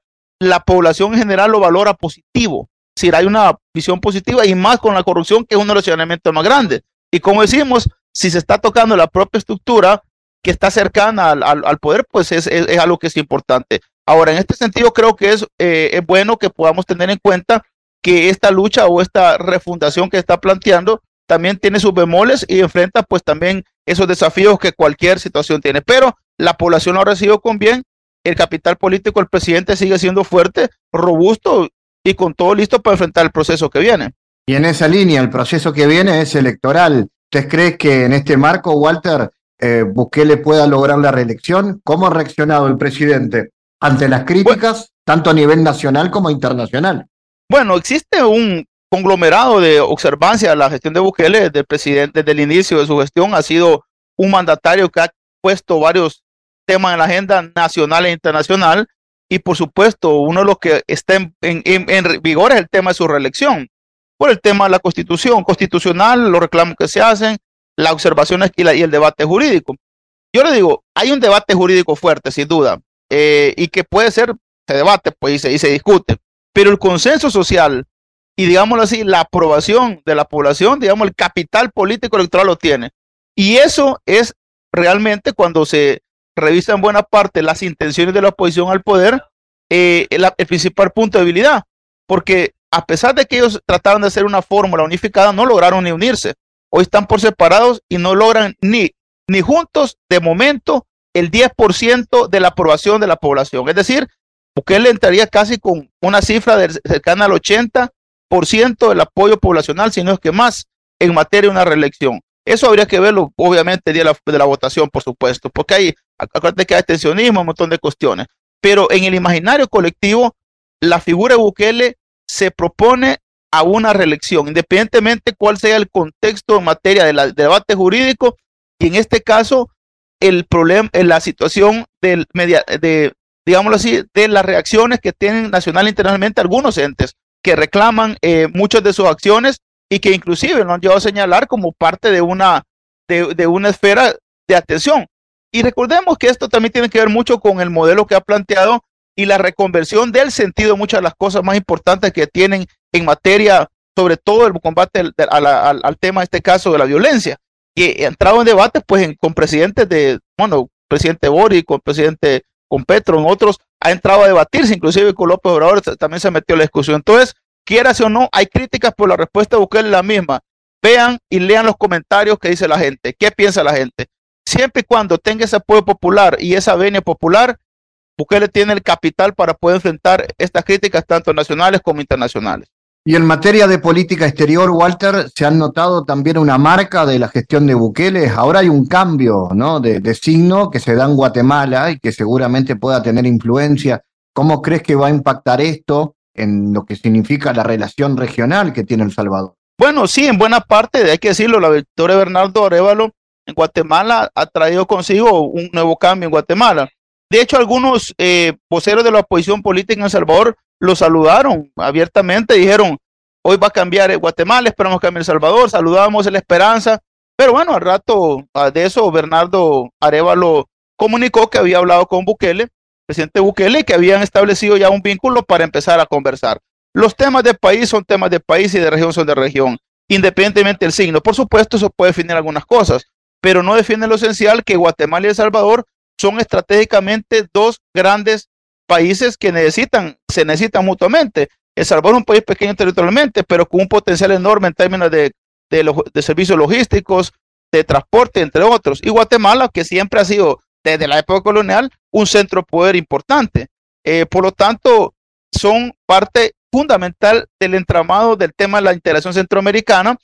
la población en general lo valora positivo. Si hay una visión positiva y más con la corrupción, que es uno de los elementos más grandes. Y como decimos, si se está tocando la propia estructura que está cercana al, al, poder, pues es, es, es, algo que es importante. Ahora, en este sentido, creo que es, eh, es bueno que podamos tener en cuenta que esta lucha o esta refundación que está planteando también tiene sus bemoles y enfrenta pues también esos desafíos que cualquier situación tiene. Pero la población lo ha recibido con bien, el capital político, el presidente sigue siendo fuerte, robusto y con todo listo para enfrentar el proceso que viene. Y en esa línea, el proceso que viene es electoral. ¿Usted cree que en este marco, Walter, eh, Bukele pueda lograr la reelección? ¿Cómo ha reaccionado el presidente ante las críticas, tanto a nivel nacional como internacional? Bueno, existe un conglomerado de observancia a la gestión de Bukele del presidente desde el inicio de su gestión. Ha sido un mandatario que ha puesto varios temas en la agenda nacional e internacional. Y por supuesto, uno de los que está en, en, vigor es el tema de su reelección. Por el tema de la constitución constitucional, los reclamos que se hacen, las observaciones y, y el debate jurídico. Yo le digo, hay un debate jurídico fuerte, sin duda, eh, y que puede ser, se debate pues, y, se, y se discute, pero el consenso social y, digámoslo así, la aprobación de la población, digamos, el capital político electoral lo tiene. Y eso es realmente cuando se revisa en buena parte las intenciones de la oposición al poder, eh, el, el principal punto de debilidad, porque a pesar de que ellos trataron de hacer una fórmula unificada, no lograron ni unirse. Hoy están por separados y no logran ni, ni juntos, de momento, el 10% de la aprobación de la población. Es decir, Bukele entraría casi con una cifra de, cercana al 80% del apoyo poblacional, si no es que más, en materia de una reelección. Eso habría que verlo, obviamente, día de la, la votación, por supuesto, porque hay, acuérdate que hay tensionismo, un montón de cuestiones. Pero en el imaginario colectivo, la figura de Bukele se propone a una reelección, independientemente cuál sea el contexto en materia de del debate jurídico, y en este caso, el problema, en la situación del media, de, digámoslo así, de las reacciones que tienen nacional e internacionalmente algunos entes que reclaman eh, muchas de sus acciones y que inclusive lo han llevado a señalar como parte de una, de, de una esfera de atención. Y recordemos que esto también tiene que ver mucho con el modelo que ha planteado y la reconversión del sentido de muchas de las cosas más importantes que tienen en materia, sobre todo el combate al, al, tema, en este caso, de la violencia. Y entrado en debate pues en, con presidentes de, bueno, presidente Boric, con presidente, con Petro, en otros, ha entrado a debatirse, inclusive con López Obrador también se metió en la discusión. Entonces, quieras o no, hay críticas por la respuesta de Bukele la misma. Vean y lean los comentarios que dice la gente, qué piensa la gente. Siempre y cuando tenga ese apoyo popular y esa venia popular, Bukele tiene el capital para poder enfrentar estas críticas tanto nacionales como internacionales. Y en materia de política exterior, Walter, se han notado también una marca de la gestión de Bukele. Ahora hay un cambio ¿no? de, de, signo que se da en Guatemala y que seguramente pueda tener influencia. ¿Cómo crees que va a impactar esto en lo que significa la relación regional que tiene El Salvador? Bueno, sí, en buena parte, hay que decirlo, la victoria de Bernardo Arevalo en Guatemala ha traído consigo un nuevo cambio en Guatemala. De hecho, algunos eh, voceros de la oposición política en El Salvador lo saludaron abiertamente, dijeron, hoy va a cambiar Guatemala, esperamos cambie El Salvador, saludamos la esperanza, pero bueno, al rato ah, de eso Bernardo Arevalo comunicó que había hablado con Bukele, presidente Bukele, que habían establecido ya un vínculo para empezar a conversar. Los temas de país son temas de país y de región son de región, independientemente del signo. Por supuesto, eso puede definir algunas cosas, pero no define lo esencial que Guatemala y El Salvador son estratégicamente dos grandes países que necesitan, se necesitan mutuamente. El Salvador es un país pequeño territorialmente, pero con un potencial enorme en términos de, de, de servicios logísticos, de transporte, entre otros. Y Guatemala, que siempre ha sido, desde la época colonial, un centro de poder importante. Eh, por lo tanto, son parte fundamental del entramado del tema de la integración centroamericana,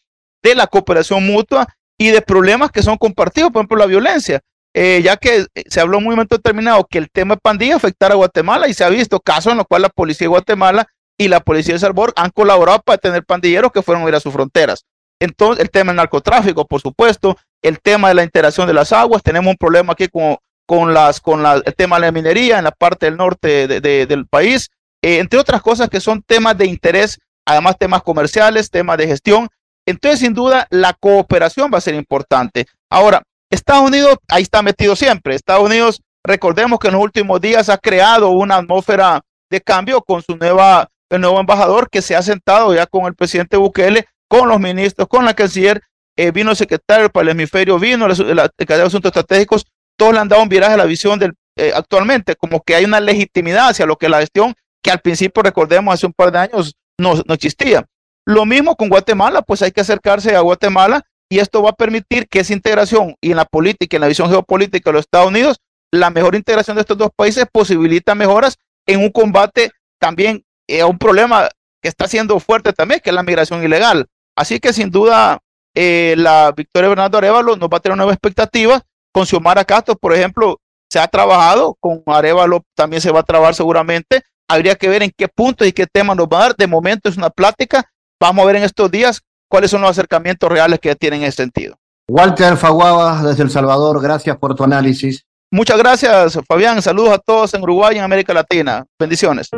de la cooperación mutua y de problemas que son compartidos, por ejemplo, la violencia eh, ya que eh, se habló en un momento determinado que el tema de pandilla afectara a Guatemala y se ha visto casos en los cuales la policía de Guatemala y la policía de Salvador han colaborado para tener pandilleros que fueron a ir a sus fronteras. Entonces, el tema del narcotráfico, por supuesto, el tema de la integración de las aguas, tenemos un problema aquí con, con, las, con la, el tema de la minería en la parte del norte de, de, del país, eh, entre otras cosas que son temas de interés, además temas comerciales, temas de gestión. Entonces, sin duda, la cooperación va a ser importante. Ahora, Estados Unidos ahí está metido siempre. Estados Unidos, recordemos que en los últimos días ha creado una atmósfera de cambio con su nueva, el nuevo embajador que se ha sentado ya con el presidente Bukele, con los ministros, con la canciller, eh, vino el secretario para el hemisferio, vino el, secretario de Asuntos Estratégicos, todos le han dado un viraje a la visión del, eh, actualmente, como que hay una legitimidad hacia lo que la gestión, que al principio, recordemos, hace un par de años no, no existía. Lo mismo con Guatemala, pues hay que acercarse a Guatemala y esto va a permitir que esa integración y en la política en la visión geopolítica de los Estados Unidos, la mejor integración de estos dos países posibilita mejoras en un combate también eh, a un problema que está siendo fuerte también, que es la migración ilegal. Así que sin duda eh, la victoria de Bernardo Arevalo nos va a tener nueva expectativa. Con Xiomara Castro, por ejemplo, se ha trabajado, con Arevalo también se va a trabajar seguramente. Habría que ver en qué puntos y qué temas nos va a dar. De momento es una plática. Vamos a ver en estos días cuáles son los acercamientos reales que tienen en ese sentido. Walter Faguaba, desde El Salvador, gracias por tu análisis. Muchas gracias, Fabián. Saludos a todos en Uruguay y en América Latina. Bendiciones.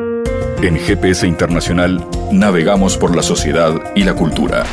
En GPS Internacional navegamos por la sociedad y la cultura.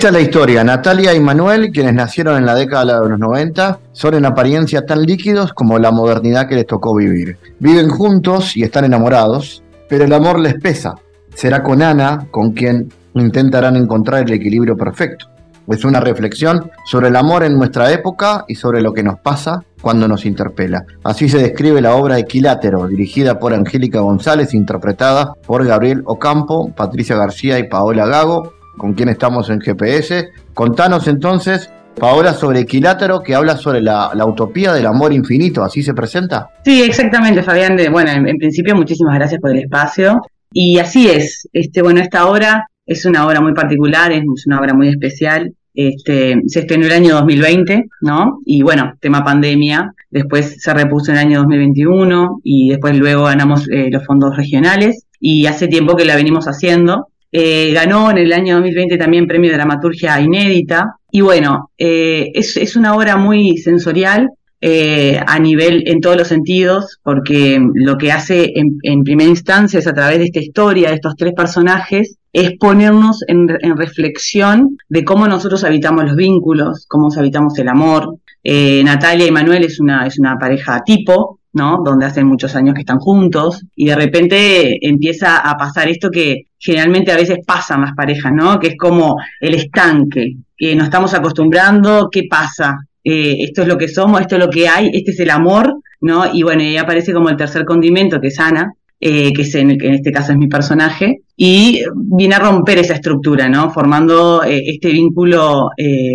Esta es la historia. Natalia y Manuel, quienes nacieron en la década de los 90, son en apariencia tan líquidos como la modernidad que les tocó vivir. Viven juntos y están enamorados, pero el amor les pesa. Será con Ana con quien intentarán encontrar el equilibrio perfecto. Es una reflexión sobre el amor en nuestra época y sobre lo que nos pasa cuando nos interpela. Así se describe la obra Equilátero, dirigida por Angélica González, interpretada por Gabriel Ocampo, Patricia García y Paola Gago, con quien estamos en GPS. Contanos entonces, Paola, sobre Equilátero, que habla sobre la, utopía del amor infinito, ¿así se presenta? Sí, exactamente, Fabián. bueno, en, principio, muchísimas gracias por el espacio. Y así es, este, bueno, esta obra es una obra muy particular, es una obra muy especial. Este, se estrenó el año 2020, ¿no? Y bueno, tema pandemia, después se repuso en el año 2021 y después luego ganamos eh, los fondos regionales y hace tiempo que la venimos haciendo eh, ganó en el año 2020 también premio de dramaturgia inédita. Y bueno, eh, es, una obra muy sensorial eh, a nivel, en todos los sentidos, porque lo que hace en, primera instancia es a través de esta historia, de estos tres personajes, es ponernos en, reflexión de cómo nosotros habitamos los vínculos, cómo habitamos el amor. Natalia y Manuel es una, es una pareja tipo, ¿no? Donde hace muchos años que están juntos y de repente empieza a pasar esto que generalmente a veces pasa más parejas, ¿no? Que es como el estanque, que nos estamos acostumbrando, ¿qué pasa? Eh, esto es lo que somos, esto es lo que hay, este es el amor, ¿no? Y bueno, ahí aparece como el tercer condimento, que es Ana, eh, que, es en, en, este caso es mi personaje, y viene a romper esa estructura, ¿no? Formando eh, este vínculo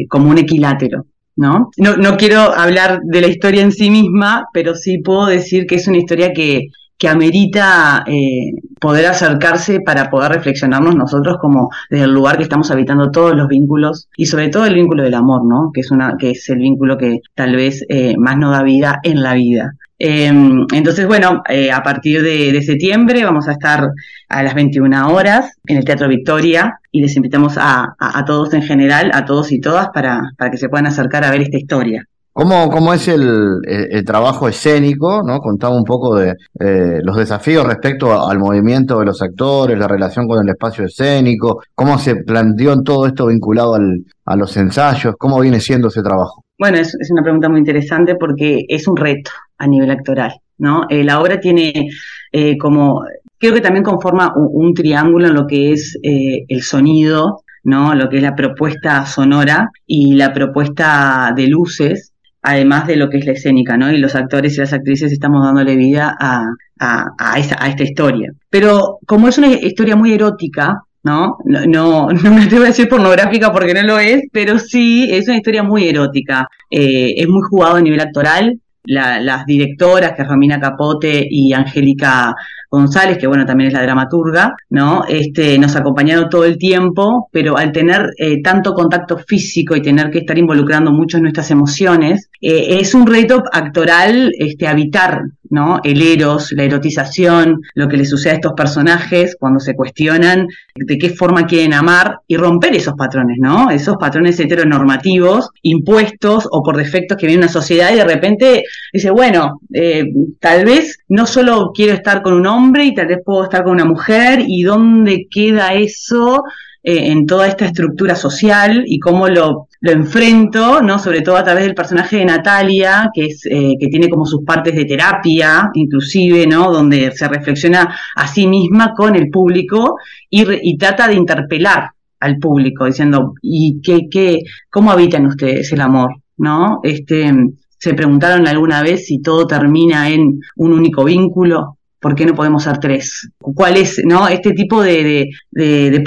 como un equilátero. ¿No? ¿no? quiero hablar de la historia en sí misma, pero sí puedo decir que es una historia que, que amerita eh, poder acercarse para poder reflexionarnos nosotros como desde el lugar que estamos habitando todos los vínculos y sobre todo el vínculo del amor, ¿no? Que es una, que es el vínculo que tal vez eh, más nos da vida en la vida. Em, entonces, bueno, eh, a partir de, septiembre vamos a estar a las 21 horas en el Teatro Victoria y les invitamos a, todos en general, a todos y todas, para, para que se puedan acercar a ver esta historia. ¿Cómo, cómo es el, trabajo escénico? ¿no? Contaba un poco de eh, los desafíos respecto al movimiento de los actores, la relación con el espacio escénico, cómo se planteó en todo esto vinculado al, a los ensayos, cómo viene siendo ese trabajo. Bueno, es, una pregunta muy interesante porque es un reto a nivel actoral, ¿no? Eh, la obra tiene eh, como, creo que también conforma un, triángulo en lo que es el sonido, ¿no? Lo que es la propuesta sonora y la propuesta de luces además de lo que es la escénica, ¿no? Y los actores y las actrices estamos dándole vida a, a, esta historia. Pero como es una historia muy erótica, ¿no? No, no, no me atrevo a decir pornográfica porque no lo es, pero sí es una historia muy erótica. Eh, es muy jugado a nivel actoral. Las directoras, que es Romina Capote y Angélica González, que bueno, también es la dramaturga, ¿no? Este, nos acompañaron todo el tiempo, pero al tener eh, tanto contacto físico y tener que estar involucrando mucho nuestras emociones, eh, es un reto actoral este, habitar ¿no? El eros, la erotización, lo que le sucede a estos personajes cuando se cuestionan de qué forma quieren amar y romper esos patrones, ¿no? Esos patrones heteronormativos impuestos o por defectos que viene una sociedad y de repente dice, bueno, eh, tal vez no solo quiero estar con un hombre y tal vez puedo estar con una mujer y dónde queda eso eh, en toda esta estructura social y cómo lo, lo, enfrento, ¿no? Sobre todo a través del personaje de Natalia, que es, eh, que tiene como sus partes de terapia, inclusive, ¿no? Donde se reflexiona a sí misma con el público y, y trata de interpelar al público, diciendo, ¿y qué, qué, cómo habitan ustedes el amor? ¿No? Este, se preguntaron alguna vez si todo termina en un único vínculo, ¿por qué no podemos ser tres? ¿Cuál es, no? Este tipo de, de,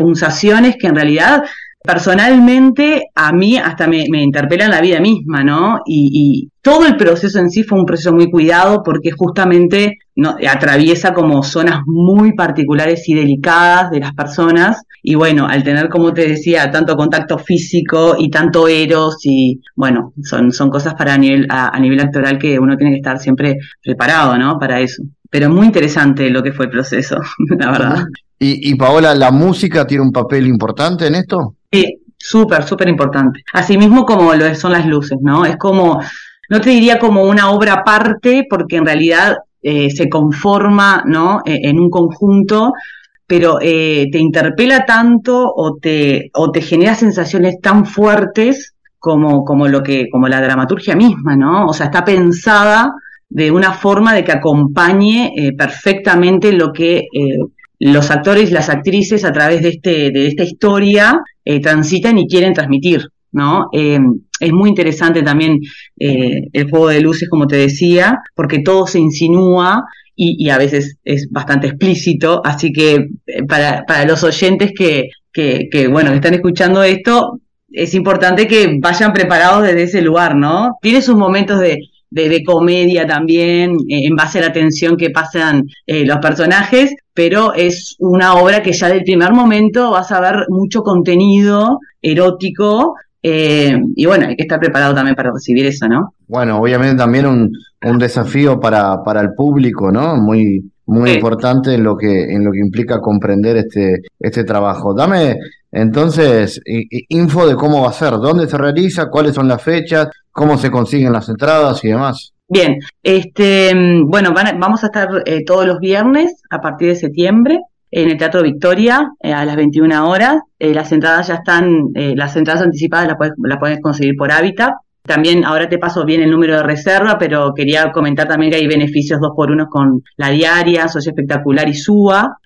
que en realidad personalmente a mí hasta me, me interpelan la vida misma, ¿no? Y, todo el proceso en sí fue un proceso muy cuidado porque justamente atraviesa como zonas muy particulares y delicadas de las personas. Y bueno, al tener, como te decía, tanto contacto físico y tanto eros, y bueno, son, son cosas para a nivel, a nivel actoral que uno tiene que estar siempre preparado, ¿no? Para eso pero muy interesante lo que fue el proceso, la verdad. Y, y Paola, ¿la música tiene un papel importante en esto? Sí, súper, súper importante. Asimismo como lo son las luces, ¿no? Es como, no te diría como una obra aparte, porque en realidad eh, se conforma, ¿no? E, en un conjunto, pero eh, te interpela tanto o te, o te genera sensaciones tan fuertes como, como lo que, como la dramaturgia misma, ¿no? O sea, está pensada de una forma de que acompañe eh, perfectamente lo que eh, los actores y las actrices a través de, este, de esta historia eh, transitan y quieren transmitir. ¿no? es muy interesante también el juego de luces, como te decía, porque todo se insinúa y, a veces es bastante explícito, así que para, para los oyentes que, que, que, bueno, que están escuchando esto, es importante que vayan preparados desde ese lugar, ¿no? Tiene sus momentos de, de, comedia también, eh, en base a la tensión que pasan eh, los personajes, pero es una obra que ya del primer momento vas a ver mucho contenido erótico. Eh, y bueno, hay que estar preparado también para recibir eso, ¿no? Bueno, obviamente también un, un desafío para, para el público, ¿no? Muy, muy importante en lo que en lo que implica comprender este este trabajo. Dame entonces info de cómo va a ser, dónde se realiza, cuáles son las fechas, cómo se consiguen las entradas y demás. Bien, este, bueno, vamos a estar eh, todos los viernes a partir de septiembre en el Teatro Victoria eh, a las 21 horas. Eh, las entradas ya están, las entradas anticipadas las puedes, las puedes conseguir por Hábitat. También ahora te paso bien el número de reserva, pero quería comentar también que hay beneficios dos por uno con la diaria, Socio Espectacular y SUA.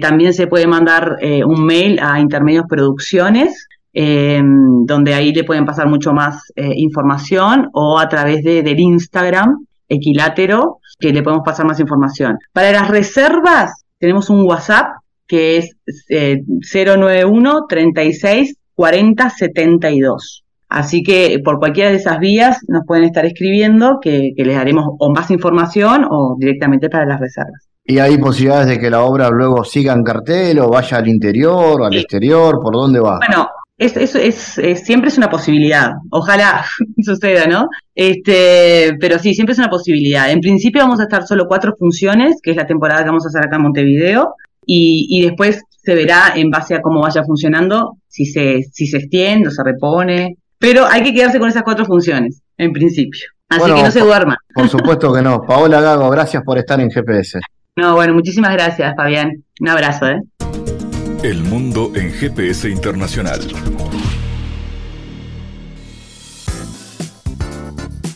también se puede mandar un mail a Intermedios Producciones eh, donde ahí le pueden pasar mucho más eh, información o a través de, del Instagram equilátero, que le podemos pasar más información. Para las reservas tenemos un WhatsApp que es 091 36 40 72. Así que por cualquiera de esas vías nos pueden estar escribiendo que, les daremos o más información o directamente para las reservas. ¿Y hay posibilidades de que la obra luego siga en cartel o vaya al interior o al exterior? ¿Por dónde va? Bueno, es, es, es, siempre es una posibilidad. Ojalá suceda, ¿no? Este, pero sí, siempre es una posibilidad. En principio vamos a estar solo cuatro funciones, que es la temporada que vamos a hacer acá en Montevideo, y, y después se verá en base a cómo vaya funcionando, si se, si se extiende o se repone. Pero hay que quedarse con esas cuatro funciones, en principio. Así que no se duerma. Por supuesto que no. Paola Gago, gracias por estar en GPS. No, bueno, muchísimas gracias, Fabián. Un abrazo, ¿eh? El mundo en GPS internacional.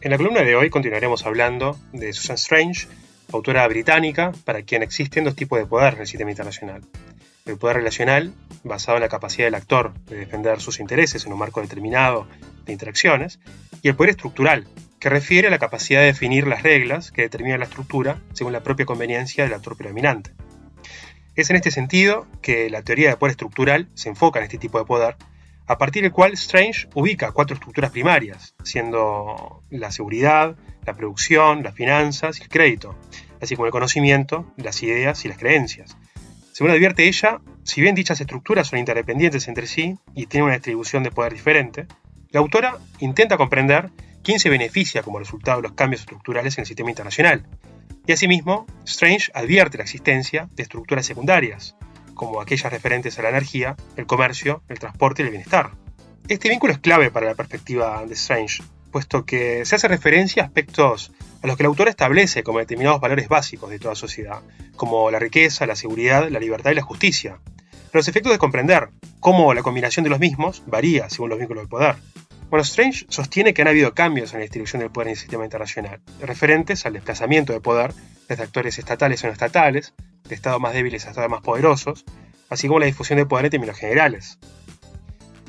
En la columna de hoy continuaremos hablando de Susan Strange, autora británica para quien existen dos tipos de poder en el sistema internacional. El poder relacional, basado en la capacidad del actor de defender sus intereses en un marco determinado de interacciones, y el poder estructural, que refiere a la capacidad de definir las reglas que determinan la estructura según la propia conveniencia del actor predominante. Es en este sentido que la teoría de poder estructural se enfoca en este tipo de poder, a partir del cual Strange ubica cuatro estructuras primarias, siendo la seguridad, la producción, las finanzas y el crédito, así como el conocimiento, las ideas y las creencias. Según advierte ella, si bien dichas estructuras son interdependientes entre sí y tienen una distribución de poder diferente, la autora intenta comprender quién se beneficia como resultado de los cambios estructurales en el sistema internacional. Y asimismo, Strange advierte la existencia de estructuras secundarias, como aquellas referentes a la energía, el comercio, el transporte y el bienestar. Este vínculo es clave para la perspectiva de Strange, puesto que se hace referencia a aspectos a los que el autor establece como determinados valores básicos de toda sociedad, como la riqueza, la seguridad, la libertad y la justicia. Los efectos de comprender cómo la combinación de los mismos varía según los vínculos de poder. Bueno, Strange sostiene que han habido cambios en la distribución del poder en el sistema internacional, referentes al desplazamiento de poder desde actores estatales o no estatales, de estados más débiles a estados más poderosos, así como la difusión de poder en términos generales.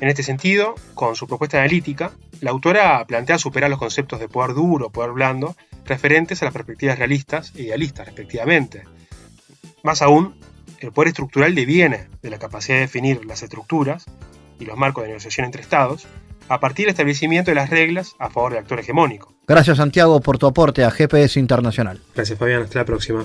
En este sentido, con su propuesta analítica, la autora plantea superar los conceptos de poder duro poder blando referentes a las perspectivas realistas e idealistas, respectivamente. Más aún, el poder estructural deviene de la capacidad de definir las estructuras y los marcos de negociación entre estados, a partir del establecimiento de las reglas a favor del actor hegemónico. Gracias Santiago por tu aporte a GPS Internacional. Gracias Fabián, hasta la próxima.